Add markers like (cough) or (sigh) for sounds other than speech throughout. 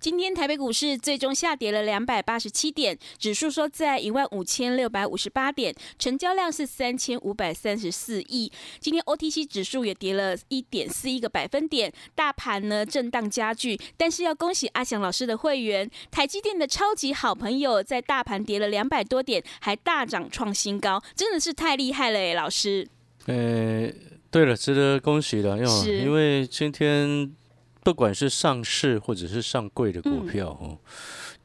今天台北股市最终下跌了两百八十七点，指数收在一万五千六百五十八点，成交量是三千五百三十四亿。今天 OTC 指数也跌了一点四一个百分点，大盘呢震荡加剧。但是要恭喜阿翔老师的会员，台积电的超级好朋友，在大盘跌了两百多点，还大涨创新高，真的是太厉害了诶，老师。呃，对了，值得恭喜的，因为因为今天。不管是上市或者是上柜的股票哦，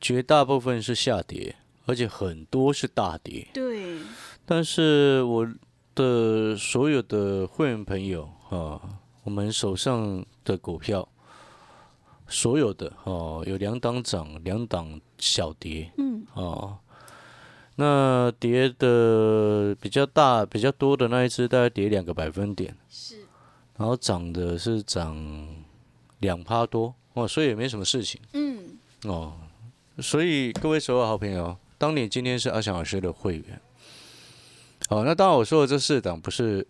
绝大部分是下跌，而且很多是大跌。对。但是我的所有的会员朋友啊，我们手上的股票，所有的哦，有两档涨，两档小跌。嗯。哦。那跌的比较大、比较多的那一只，大概跌两个百分点。是。然后涨的是涨。两趴多哦，所以也没什么事情。嗯，哦，所以各位所有好朋友，当你今天是阿翔老师的会员，哦，那当然我说的这四档不是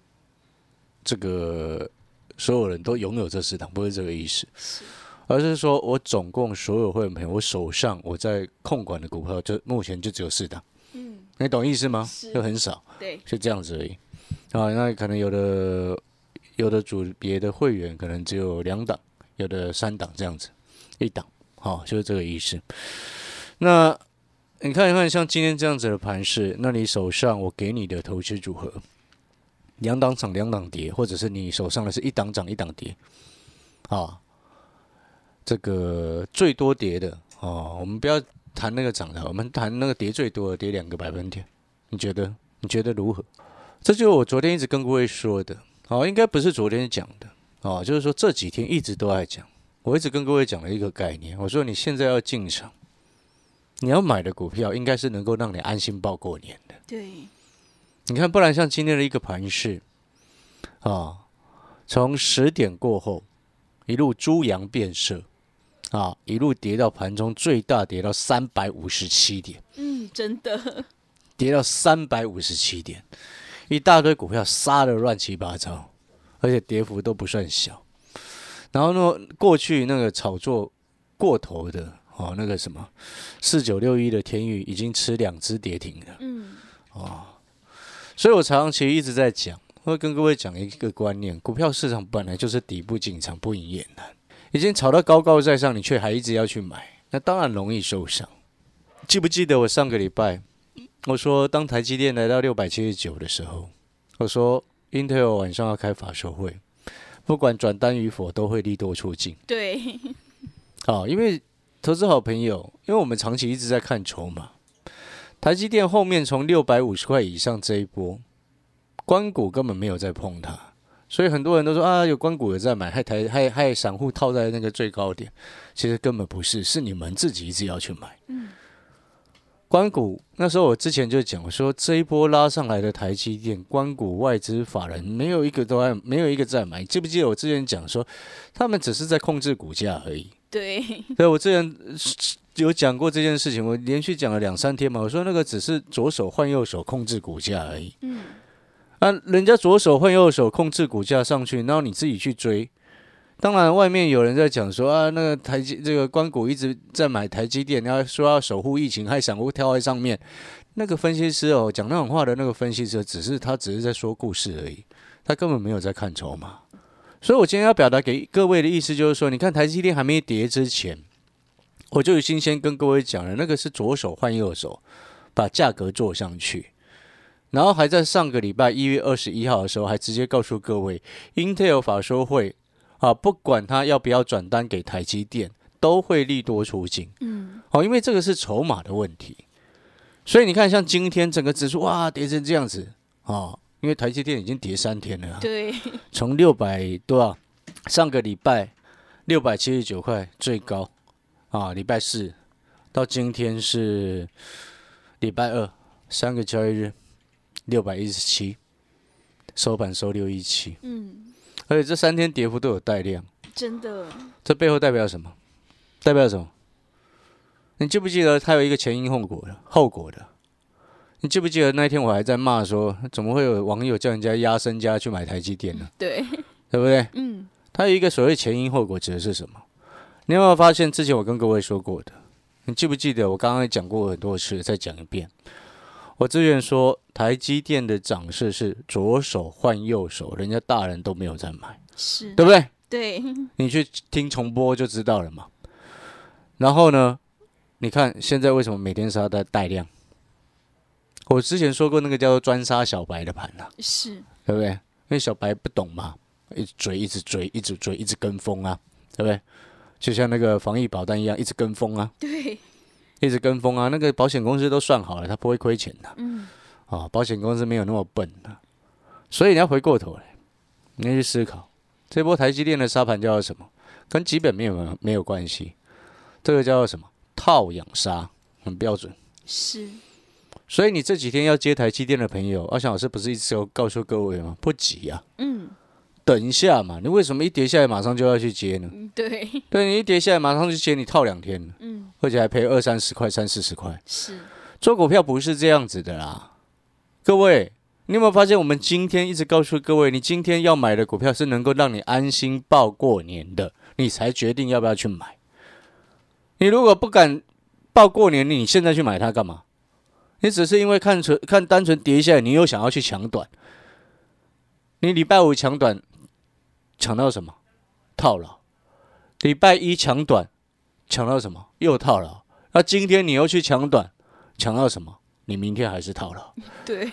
这个所有人都拥有这四档，不是这个意思，而是说我总共所有会员朋友，我手上我在控管的股票，就目前就只有四档。嗯，你懂意思吗？就很少，对，就这样子而已。啊，那可能有的有的组别的会员可能只有两档。的三档这样子，一档，好，就是这个意思。那你看一看，像今天这样子的盘势，那你手上我给你的投资组合，两档涨两档跌，或者是你手上的是一档涨一档跌，啊，这个最多跌的哦，我们不要谈那个涨的，我们谈那个跌最多的，跌两个百分点，你觉得你觉得如何？这就是我昨天一直跟各位说的，哦，应该不是昨天讲的。哦，就是说这几天一直都在讲，我一直跟各位讲了一个概念，我说你现在要进场，你要买的股票应该是能够让你安心报过年的。对，你看，不然像今天的一个盘势，啊，从十点过后一路猪羊变色，啊，一路跌到盘中最大跌到三百五十七点。嗯，真的，跌到三百五十七点，一大堆股票杀的乱七八糟。而且跌幅都不算小，然后呢，过去那个炒作过头的哦，那个什么四九六一的天宇已经吃两只跌停了，嗯，哦，所以我长期一直在讲，会跟各位讲一个观念：股票市场本来就是底部进场不赢也难，已经炒到高高在上，你却还一直要去买，那当然容易受伤。记不记得我上个礼拜我说，当台积电来到六百七十九的时候，我说。Intel 晚上要开法说会，不管转单与否，都会利多出尽。对，好，因为投资好朋友，因为我们长期一直在看筹码。台积电后面从六百五十块以上这一波，关谷根本没有在碰它，所以很多人都说啊，有关谷有在买，害台害害散户套在那个最高点，其实根本不是，是你们自己一直要去买。嗯。关谷那时候，我之前就讲我说，这一波拉上来的台积电，关谷外资法人没有一个都在，没有一个在买。记不记得我之前讲说，他们只是在控制股价而已。对，(laughs) 对我之前有讲过这件事情，我连续讲了两三天嘛。我说那个只是左手换右手控制股价而已。嗯，啊，人家左手换右手控制股价上去，然后你自己去追。当然，外面有人在讲说啊，那个台积这个关谷一直在买台积电，然后说要守护疫情，还散户跳在上面。那个分析师哦，讲那种话的那个分析师，只是他只是在说故事而已，他根本没有在看筹码。所以我今天要表达给各位的意思就是说，你看台积电还没跌之前，我就已经先跟各位讲了，那个是左手换右手，把价格做上去，然后还在上个礼拜一月二十一号的时候，还直接告诉各位，Intel 法说会。啊，不管他要不要转单给台积电，都会利多出金。嗯，好，因为这个是筹码的问题。所以你看，像今天整个指数哇跌成这样子。啊，因为台积电已经跌三天了啊，对，从六百多少，上个礼拜六百七十九块最高。啊，礼拜四到今天是礼拜二，三个交易日六百一十七，收盘收六一七，嗯，而且这三天跌幅都有带量，真的，这背后代表什么？代表什么？你记不记得它有一个前因后果的后果的？你记不记得那天我还在骂说，怎么会有网友叫人家压身家去买台积电呢？对，对不对？嗯，它有一个所谓前因后果，指的是什么？你有没有发现之前我跟各位说过的？你记不记得我刚刚讲过很多次，再讲一遍。我之前说台积电的涨势是左手换右手，人家大人都没有在买，是，对不对？对，你去听重播就知道了嘛。然后呢，你看现在为什么每天杀在带量？我之前说过那个叫做专杀小白的盘啊，是，对不对？因为小白不懂嘛，一直追，一直追，一直追，一直跟风啊，对不对？就像那个防疫保单一样，一直跟风啊，对，一直跟风啊。那个保险公司都算好了，他不会亏钱的。嗯，哦、保险公司没有那么笨的。所以你要回过头来，你要去思考，这波台积电的沙盘叫做什么？跟基本面有没有关系？这个叫做什么？套养沙，很标准。是，所以你这几天要接台积电的朋友，阿翔老师不是一直有告诉各位吗？不急啊，嗯，等一下嘛。你为什么一跌下来马上就要去接呢？对，对你一跌下来马上去接，你套两天了，嗯，而且还赔二三十块、三四十块。是，做股票不是这样子的啦，各位，你有没有发现我们今天一直告诉各位，你今天要买的股票是能够让你安心报过年的，你才决定要不要去买。你如果不敢报过年，你现在去买它干嘛？你只是因为看纯看单纯跌下来，你又想要去抢短。你礼拜五抢短，抢到什么？套牢。礼拜一抢短，抢到什么？又套牢。那今天你又去抢短，抢到什么？你明天还是套牢。(laughs) 对，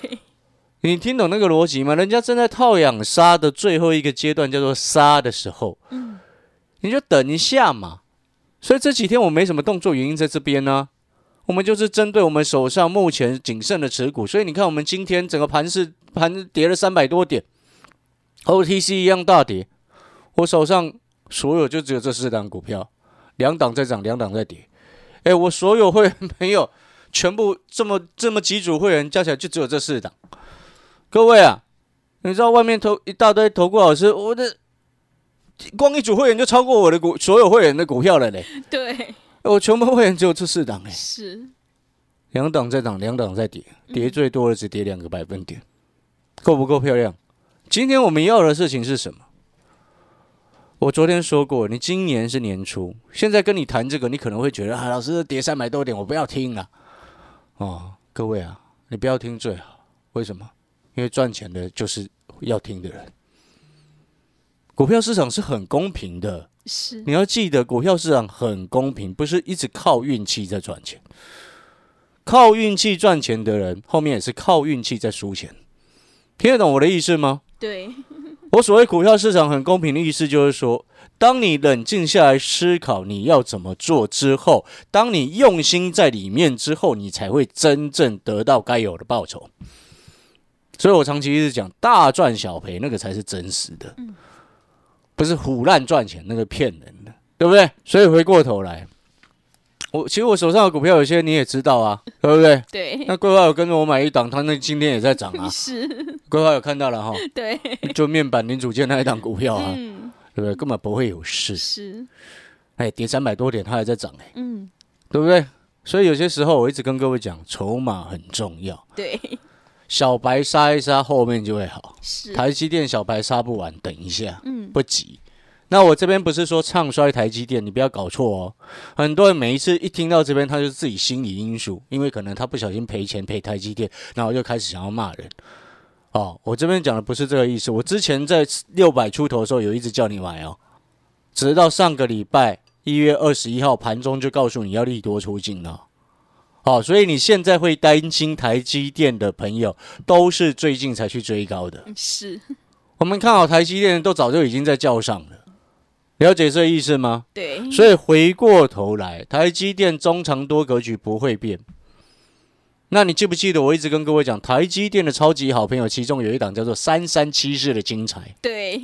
你听懂那个逻辑吗？人家正在套养杀的最后一个阶段，叫做杀的时候，嗯，你就等一下嘛。所以这几天我没什么动作，原因在这边呢、我们就是针对我们手上目前仅剩的持股，所以你看我们今天整个盘是盘跌了三百多点，OTC 一样大跌，我手上所有就只有这四档股票，两档在涨，两档在跌。哎，我所有会员朋友全部这么这么几组会员加起来就只有这四档。各位啊，你知道外面投一大堆投顾老师，我的光一组会员就超过我的股所有会员的股票了嘞。对，我全部会员只有这四档哎，是，两档在涨，两档在跌，跌最多的只跌两个百分点，够不够漂亮？今天我们要的事情是什么？我昨天说过，你今年是年初，现在跟你谈这个，你可能会觉得啊，老师跌三百多点，我不要听了。哦，各位啊，你不要听最好，为什么？因为赚钱的就是要听的人。股票市场是很公平的，是，你要记得，股票市场很公平，不是一直靠运气在赚钱。靠运气赚钱的人，后面也是靠运气在输钱。听得懂我的意思吗？对，我所谓股票市场很公平的意思，就是说，当你冷静下来思考你要怎么做之后，当你用心在里面之后，你才会真正得到该有的报酬。所以我长期一直讲，大赚小赔那个才是真实的，不是胡乱赚钱那个骗人的，对不对？所以回过头来，我其实我手上的股票有些你也知道啊，(laughs) 对不对？对，那桂花有跟着我买一档，它那今天也在涨啊，(laughs) 是，规划有看到了哈，(laughs) 对，就面板零组件那一档股票啊，嗯，对不对？根本不会有事。是，哎，跌三百多点，它还在涨哎，嗯，对不对？所以有些时候我一直跟各位讲，筹码很重要，对，小白杀一杀，后面就会好。是，台积电小白杀不完，等一下，嗯，不急。那我这边不是说唱衰台积电，你不要搞错哦。很多人每一次一听到这边，他就自己心理因素，因为可能他不小心赔钱赔台积电，然后就开始想要骂人。哦，我这边讲的不是这个意思。我之前在六百出头的时候，有一直叫你买哦，直到上个礼拜一月二十一号盘中就告诉你要利多出尽了。好、所以你现在会担心台积电的朋友，都是最近才去追高的。是，我们看好台积电，都早就已经在叫上了。了解这意思吗？对，所以回过头来，台积电中长多格局不会变，那你记不记得我一直跟各位讲，台积电的超级好朋友，其中有一档叫做三三七四的精彩，对，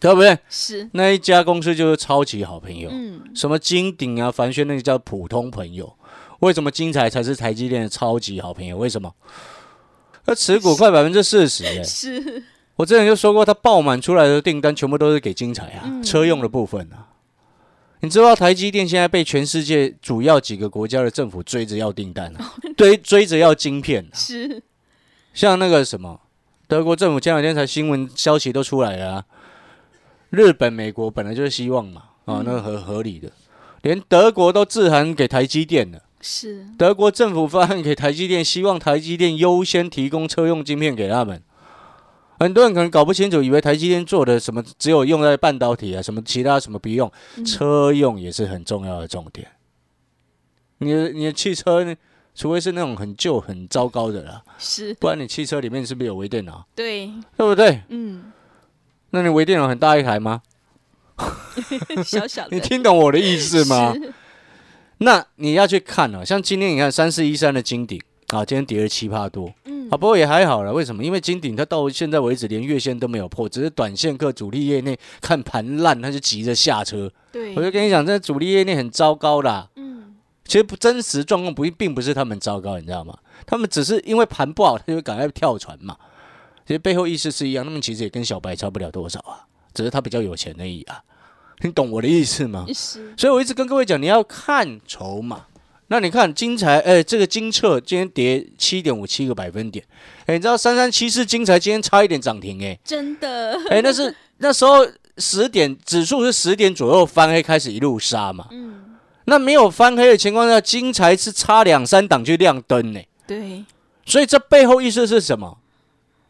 对不对？(laughs) 是，那一家公司就是超级好朋友，嗯，什么金鼎啊、凡轩那个叫普通朋友。为什么精彩才是台积电的超级好朋友？为什么？那持股快百分之四十耶！是，我之前就说过，它爆满出来的订单全部都是给精彩啊，嗯车用的部分啊。你知道台积电现在被全世界主要几个国家的政府追着要订单啊，追追着要晶片啊。是，像那个什么，德国政府前两天才新闻消息都出来了、啊，日本、美国本来就是希望嘛，啊，那个合合理的，连德国都致函给台积电了。是，德国政府发函给台积电，希望台积电优先提供车用晶片给他们。很多人可能搞不清楚，以为台积电做的什么只有用在半导体啊，什么其他什么不用，车用也是很重要的重点。你的你的汽车呢，除非是那种很旧很糟糕的啦，是，不然你汽车里面是不是有微电脑？对，对不对？嗯，那你微电脑很大一台吗？(laughs) 小小的，你听懂我的意思吗？那你要去看啊，像今天你看三四一三的金鼎啊，今天跌了七趴多，嗯啊，不过也还好了。为什么？因为金鼎它到现在为止连月线都没有破，只是短线客主力业内看盘烂，他就急着下车。对，我就跟你讲，这主力业内很糟糕啦。嗯，其实不真实状况不并不是他们糟糕，你知道吗？他们只是因为盘不好，他就赶快跳船嘛。其实背后意思是一样，他们其实也跟小白差不了多少啊，只是他比较有钱而已啊。你懂我的意思吗？是，所以我一直跟各位讲，你要看筹码。那你看金财，哎、这个金策今天跌七点五七个百分点，哎、你知道三三七四金财今天差一点涨停、哎，真的，哎，那是那时候十点指数是十点左右翻黑，开始一路杀嘛。嗯，那没有翻黑的情况下，金财是差两三档就亮灯呢、对，所以这背后意思是什么？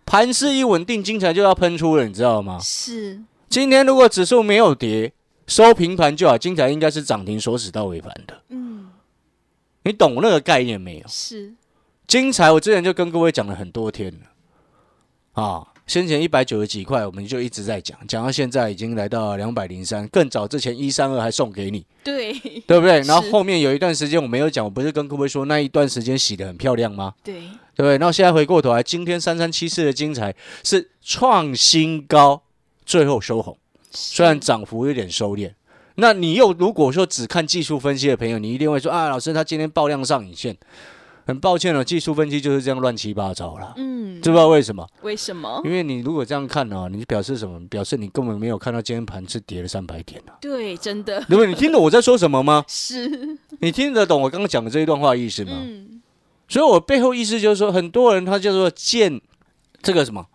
盘势一稳定，金财就要喷出了，你知道吗？是，今天如果指数没有跌，收平盘就好，金财应该是涨停锁死到尾盘的。嗯，你懂那个概念没有？是，精彩，我之前就跟各位讲了很多天了啊。先前一百九十几块，我们就一直在讲，讲到现在已经来到两百零三，更早之前一三二还送给你，对，对不对？(laughs) 然后后面有一段时间我没有讲，我不是跟各位说那一段时间洗的很漂亮吗？对，对不对？然后现在回过头来，今天三三七四的精彩是创新高，最后收红，虽然涨幅有点收敛。那你又如果说只看技术分析的朋友，你一定会说啊，老师他今天爆量上影线，很抱歉了，技术分析就是这样乱七八糟了。嗯，知不知道为什么？为什么？因为你如果这样看呢、你表示什么？表示你根本没有看到今天盘是跌了三百点啊，对，真的对不对？你听懂我在说什么吗？是，你听得懂我刚刚讲的这一段话意思吗？嗯，所以我背后意思就是说，很多人他叫做见这个什么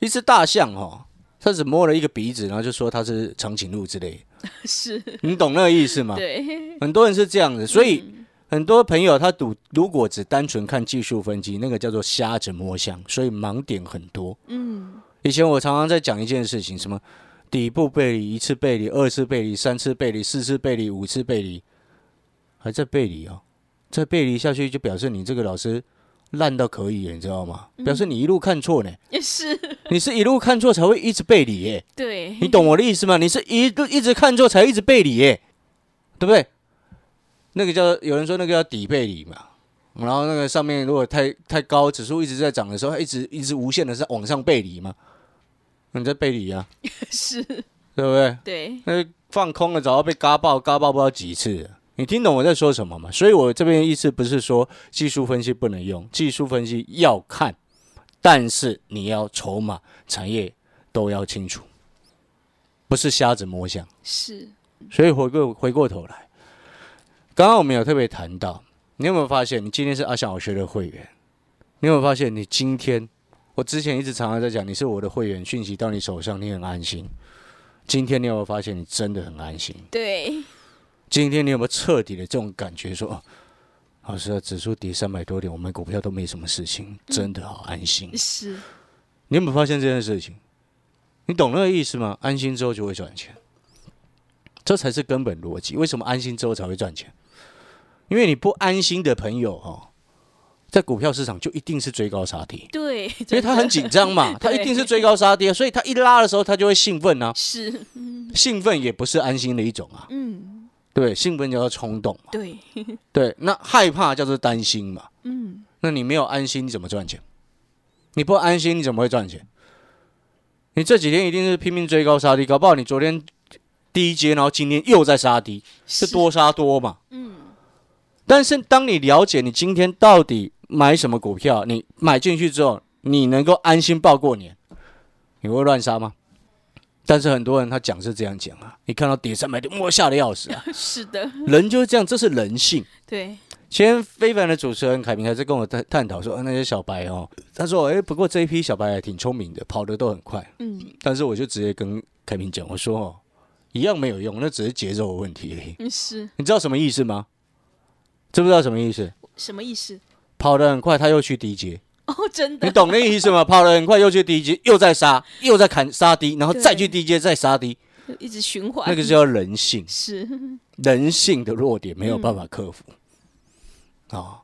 一只大象哦，他只摸了一个鼻子，然后就说它是长颈鹿之类，(laughs) 是，你懂那个意思吗？对，很多人是这样子，所以嗯。很多朋友他赌如果只单纯看技术分析，那个叫做瞎子摸象，所以盲点很多。嗯，以前我常常在讲一件事情，什么底部背离一次背离，二次背离，三次背离，四次背离，五次背离，还在背离哦，再背离下去就表示你这个老师烂到可以了，你知道吗？表示你一路看错呢，也是，(laughs) 你是一路看错才会一直背离耶，对，你懂我的意思吗？你是一路一直看错才一直背离耶，对不对？那个叫有人说那个叫底背离嘛，然后那个上面如果太太高，指数一直在涨的时候，它一直一直无限的在往上背离嘛，你在背离啊，(laughs) 是，对不对？对，那放空了，早要被嘎爆，嘎爆不知道几次了。你听懂我在说什么吗？所以我这边的意思不是说技术分析不能用，技术分析要看，但是你要筹码、产业都要清楚，不是瞎子摸象。是，所以回过回过头来，刚刚我们有特别谈到，你有没有发现，你今天是阿翔我学的会员？你有没有发现，你今天我之前一直常常在讲，你是我的会员，讯息到你手上，你很安心。今天你有没有发现，你真的很安心？对，今天你有没有彻底的这种感觉说，哦，老师啊，指数跌三百多点，我们股票都没什么事情，真的好安心。是，你有没有发现这件事情？你懂那个意思吗？安心之后就会赚钱，这才是根本逻辑。为什么安心之后才会赚钱？因为你不安心的朋友哈、在股票市场就一定是追高杀跌，对，因为他很紧张嘛，(laughs) 他一定是追高杀跌，所以他一拉的时候他就会兴奋啊，是，兴奋也不是安心的一种啊，嗯，对，兴奋叫做冲动嘛，对，(laughs) 对，那害怕叫做担心嘛，嗯，那你没有安心，你怎么赚钱？你不安心，你怎么会赚钱？你这几天一定是拼命追高杀低，搞不好你昨天低阶，然后今天又在杀低，是多杀多嘛？嗯，但是当你了解你今天到底买什么股票，你买进去之后，你能够安心报过年，你会乱杀吗？但是很多人他讲是这样讲啊，你看到跌三百点，我吓得要死啊！(laughs) 是的，人就是这样，这是人性。对，今天非凡的主持人凯明还在跟我探探讨说，啊那些小白哦，他说，哎，不过这一批小白还挺聪明的，跑得都很快。嗯，但是我就直接跟凯明讲，我说哦，一样没有用，那只是节奏的问题而已。你知道什么意思吗？知不知道什么意思？什么意思？跑得很快，他又去低阶，哦，(laughs) 真你，懂那意思吗？跑得很快又去低阶，又在杀，又在砍杀低，然后再去低阶再杀低，一直循环，那个叫人性，是，人性的弱点没有办法克服。啊、哦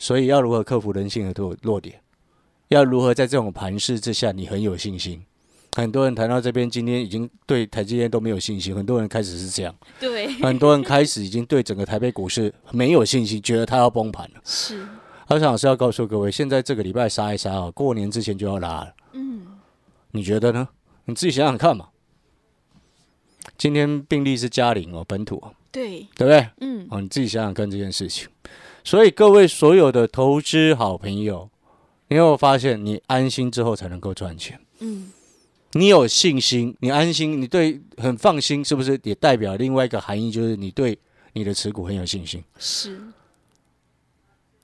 所以要如何克服人性的弱弱点？要如何在这种盘势之下，你很有信心？很多人谈到这边，今天已经对台积电都没有信心，很多人开始是这样，对，很多人开始已经对整个台北股市没有信心，觉得它要崩盘了。是，阿翔老师要告诉各位，现在这个礼拜杀一杀啊，过年之前就要拉了。嗯，你觉得呢？你自己想想看嘛。今天病例是嘉陵哦，本土哦，对，对不对？嗯，哦，你自己想想看这件事情。所以各位所有的投资好朋友，你有没有发现，你安心之后才能够赚钱？嗯，你有信心，你安心，你对很放心，是不是也代表另外一个含义，就是你对你的持股很有信心？是，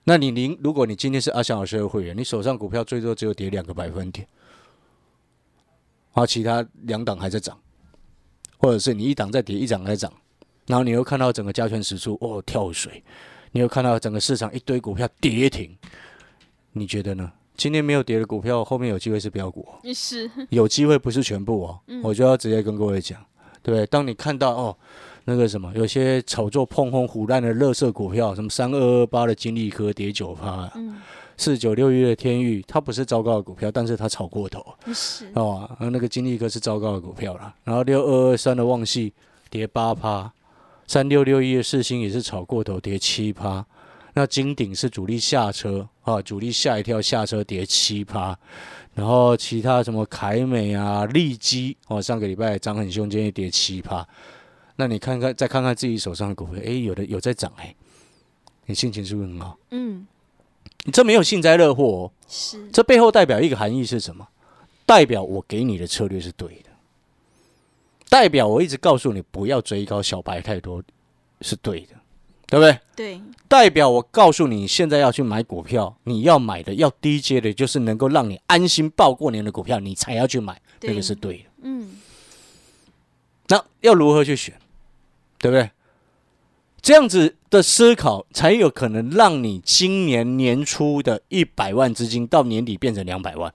那你您，如果你今天是阿翔老师的会员，你手上股票最多只有跌两个百分点，啊，其他两档还在涨，或者是你一档在跌，一档在涨，然后你又看到整个加权指数哦跳水，你又看到整个市场一堆股票跌停，你觉得呢？今天没有跌的股票，后面有机会是标股、哦，是，有机会不是全部哦，我就要直接跟各位讲，对不对？当你看到哦，那个什么，有些炒作碰轰虎烂的垃圾股票，什么三二二八的金利科跌九趴，嗯，四九六一的天域，它不是糟糕的股票，但是它炒过头是，哦，啊那个金利科是糟糕的股票啦。然后六二二三的旺系跌八趴，三六六一的四星也是炒过头，跌七趴。那金鼎是主力下车啊，主力吓一跳下车跌七趴，然后其他什么凯美啊、利基哦，上个礼拜涨很凶，今天也跌七趴。那你看看，再看看自己手上的股票，哎，有的有在涨哎，你心情是不是很好？嗯，你这没有幸灾乐祸哦，是，这背后代表一个含义是什么？代表我给你的策略是对的，代表我一直告诉你不要追高小白太多是对的，对不对？对，代表我告诉你，现在要去买股票，你要买的要低阶的，就是能够让你安心报过年的股票，你才要去买，对。那个是对的。嗯，那要如何去选，对不对？这样子的思考，才有可能让你今年年初的一百万资金到年底变成两百万。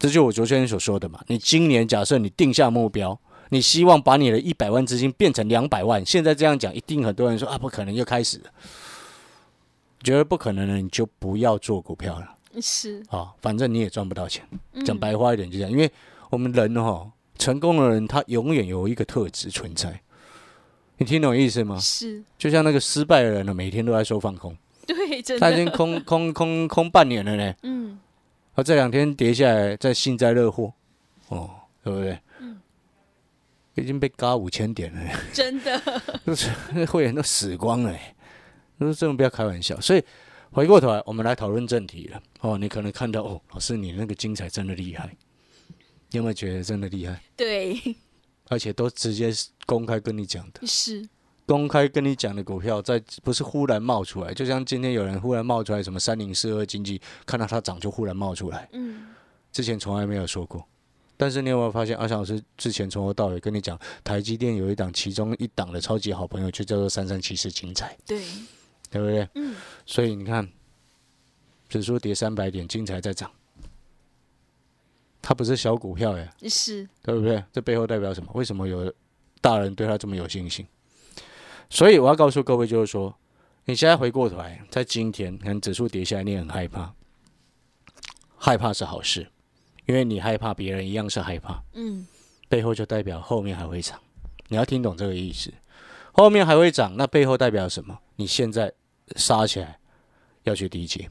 这就我昨天所说的嘛。你今年假设你定下目标，你希望把你的一百万资金变成两百万，现在这样讲，一定很多人说啊，不可能，又开始了。觉得不可能的，你就不要做股票了是，啊，反正你也赚不到钱。嗯讲白话一点就这样，因为我们人哈、成功的人他永远有一个特质存在，你听懂意思吗？是，就像那个失败的人呢，每天都在说放空，对，真他已经，(laughs) 空空空空半年了呢，嗯，他这两天跌下来，在幸灾乐祸，哦，对不对？嗯。已经被嘎五千点了，真的，就 (laughs) 是会员都死光了，说真的不要开玩笑。所以回过头来，我们来讨论正题了。哦，你可能看到哦，老师你那个精彩真的厉害，你有没有觉得真的厉害？对，而且都直接公开跟你讲的，是，公开跟你讲的股票，在不是忽然冒出来，就像今天有人忽然冒出来什么三零四二经济，看到它涨就忽然冒出来，嗯，之前从来没有说过。但是你有没有发现，阿翔老师之前从头到尾跟你讲，台积电有一档，其中一档的超级好朋友就叫做三三七四精彩，对，对不对？嗯，所以你看，指数跌三百点，精彩在涨，它不是小股票耶，是，对不对？这背后代表什么？为什么有大人对他这么有信心？所以我要告诉各位，就是说，你现在回过头来，在今天可能指数跌下来，你很害怕，害怕是好事，因为你害怕别人一样是害怕，嗯，背后就代表后面还会涨。你要听懂这个意思，后面还会涨，那背后代表什么？你现在杀起来要去低阶，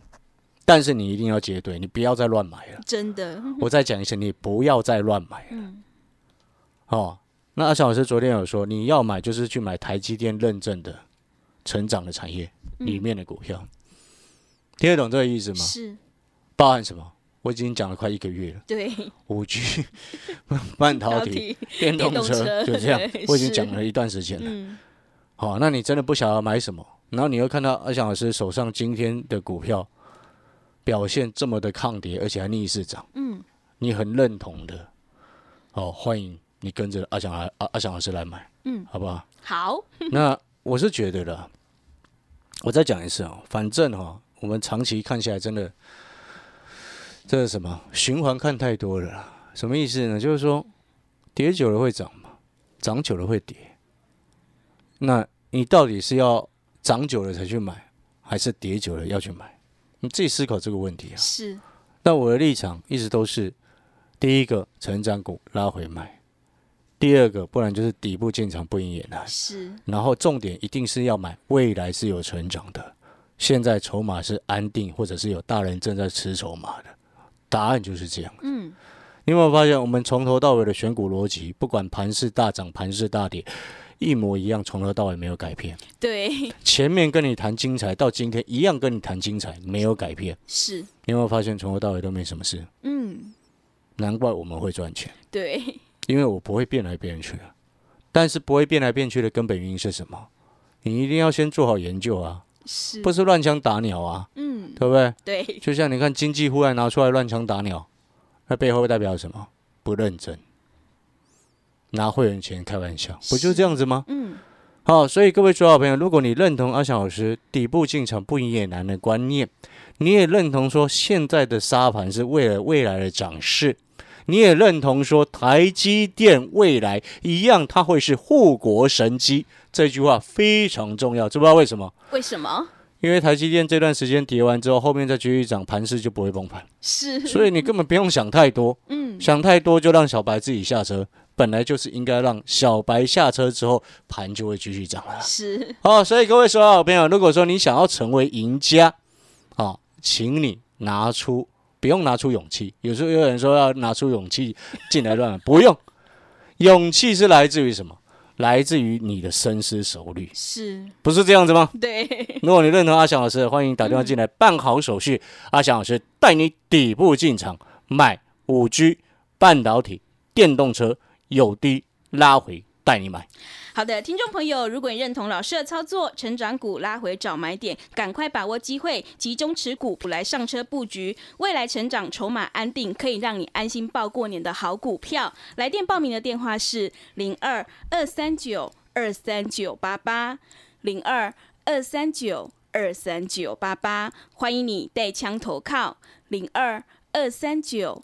但是你一定要接对，你不要再乱买了。真的，(laughs) 我再讲一次，你不要再乱买了。嗯，哦，那阿翔老师昨天有说，你要买就是去买台积电认证的成长的产业里面的股票，听得懂这个意思吗？是，包含什么？我已经讲了快一个月了，对，五 G、(laughs) 半导体、电动车，就这样，(laughs) 我已经讲了一段时间了。嗯，好、那你真的不想要买什么，然后你又看到阿翔老师手上今天的股票表现这么的抗跌，而且还逆势涨，嗯，你很认同的，哦，欢迎你跟着阿翔来阿阿翔老师来买，嗯，好不好？好，(laughs) 那我是觉得啦，我再讲一次哦，反正哈、我们长期看下来，真的，这是什么循环看太多了啦。什么意思呢？就是说，跌久了会涨嘛，涨久了会跌。那你到底是要涨久了才去买，还是跌久了要去买？你自己思考这个问题啊。是，那我的立场一直都是，第一个成长股拉回买，第二个不然就是底部进场不赢也难。是，然后重点一定是要买未来是有成长的，现在筹码是安定，或者是有大人正在吃筹码的，答案就是这样。嗯，你有没有发现，我们从头到尾的选股逻辑，不管盘势大涨、盘势大跌，一模一样，从头到尾没有改变。(laughs) 对，前面跟你谈精彩，到今天一样跟你谈精彩，没有改变。是，你有没有发现，从头到尾都没什么事？嗯，难怪我们会赚钱，对，因为我不会变来变去啊。但是不会变来变去的根本原因是什么？你一定要先做好研究啊。是，不是乱枪打鸟啊，嗯，对不对？对，就像你看经济忽然拿出来乱枪打鸟，那背后代表什么？不认真，拿会员钱开玩笑，不就这样子吗？嗯，好，所以各位所有朋友，如果你认同阿翔老师底部进场不赢也难的观念，你也认同说现在的沙盘是为了未来的涨势，你也认同说台积电未来一样它会是护国神机，这句话非常重要，知不知道为什么？为什么？因为台积电这段时间跌完之后，后面再继续涨，盘势就不会崩盘，是，所以你根本不用想太多，嗯，想太多就让小白自己下车。本来就是应该让小白下车之后，盘就会继续涨了。是，好，所以各位所有好朋友，如果说你想要成为赢家，啊，请你拿出不用拿出勇气。有时候有人说要拿出勇气进来乱买，不用，(laughs) 勇气是来自于什么？来自于你的深思熟虑，是，不是这样子吗？对，如果你认同阿翔老师，欢迎打电话进来办好手续，阿翔老师带你底部进场买五 G 半导体、电动车，有低拉回带你买。好的，听众朋友，如果你认同老师的操作，成长股拉回找买点，赶快把握机会，集中持股补来上车布局，未来成长筹码安定，可以让你安心报过年的好股票。来电报名的电话是零二二三九二三九八八零二二三九二三九八八，欢迎你带枪投靠零二二三九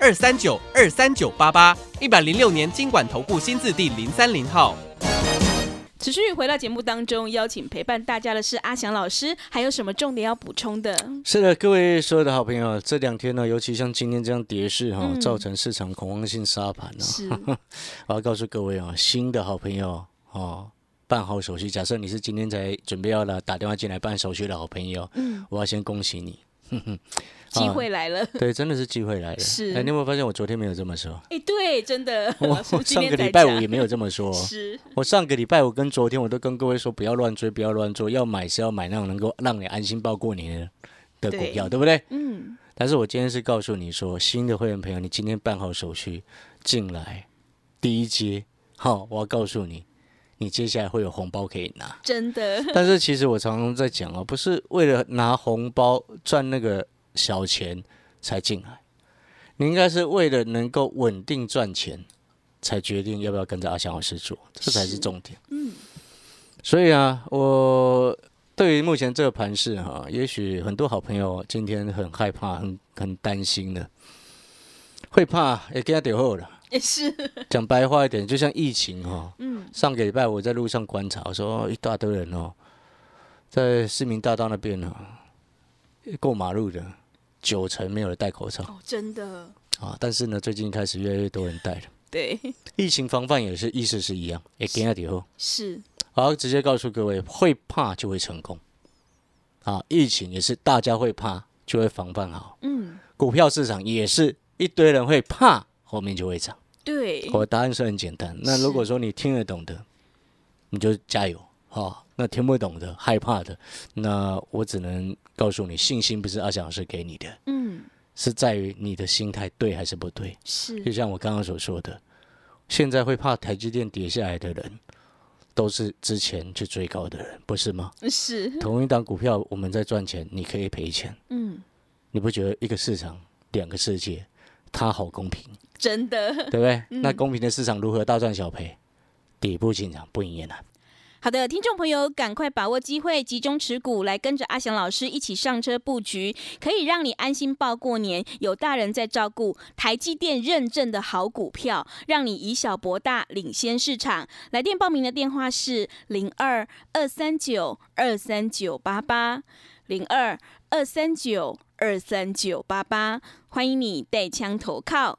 二三九二三九八八，一百零六年经管投顾新字第零三零号。持续回到节目当中，邀请陪伴大家的是阿翔老师，还有什么重点要补充的？是的，各位所有的好朋友，这两天呢，尤其像今天这样跌势哈、嗯造成市场恐慌性杀盘呢、是，(laughs) 我要告诉各位啊、新的好朋友哦，办好手续。假设你是今天才准备要来打电话进来办手续的好朋友，嗯，我要先恭喜你。哼哼，机会来了。对，真的是机会来了。是哎，你有没有发现我昨天没有这么说？哎、对，真的，(laughs) 我我上个礼拜五也没有这么说。(laughs) 是，我上个礼拜五跟昨天我都跟各位说，不要乱追，不要乱做，要买是要买那种能够让你安心报过年的的股票，对不对？嗯，但是我今天是告诉你说，新的会员朋友，你今天办好手续进来，第一阶，好，我要告诉你，你接下来会有红包可以拿。真的，(laughs) 但是其实我常常在讲哦，不是为了拿红包赚那个小钱才进来，你应该是为了能够稳定赚钱，才决定要不要跟着阿翔老师做，这才是是重点。嗯，所以啊，我对于目前这个盘势哈，也许很多好朋友今天很害怕、很很担心的，会怕也给他点后了。也是，(laughs) 讲白话一点，就像疫情哈，嗯，上个礼拜我在路上观察，我说哦一大堆人哦，在市民大道那边呢，过马路的九成没有人戴口罩。哦，真的，啊，但是呢，最近开始越来越多人戴了。对，疫情防范也是意思是一样，也给他点后。是，好，直接告诉各位，会怕就会成功。啊，疫情也是大家会怕就会防范好，嗯，股票市场也是一堆人会怕，后面就会涨。对，我答案是很简单。那如果说你听得懂的，你就加油啊。那听不懂的、害怕的，那我只能告诉你，信心不是阿翔老师给你的，嗯，是在于你的心态对还是不对。是就像我刚刚所说的，现在会怕台积电跌下来的人，都是之前去追高的人，不是吗？是，同一档股票我们在赚钱，你可以赔钱，嗯，你不觉得一个市场两个世界，它好公平？真的，对不对？那公平的市场如何大赚小赔？底部进场不营业难。好的，听众朋友，赶快把握机会，集中持股，来跟着阿翔老师一起上车布局，可以让你安心报过年，有大人在照顾。台积电认证的好股票，让你以小博大，领先市场。来电报名的电话是零二二三九二三九八八零二二三九二三九八八，欢迎你带枪投靠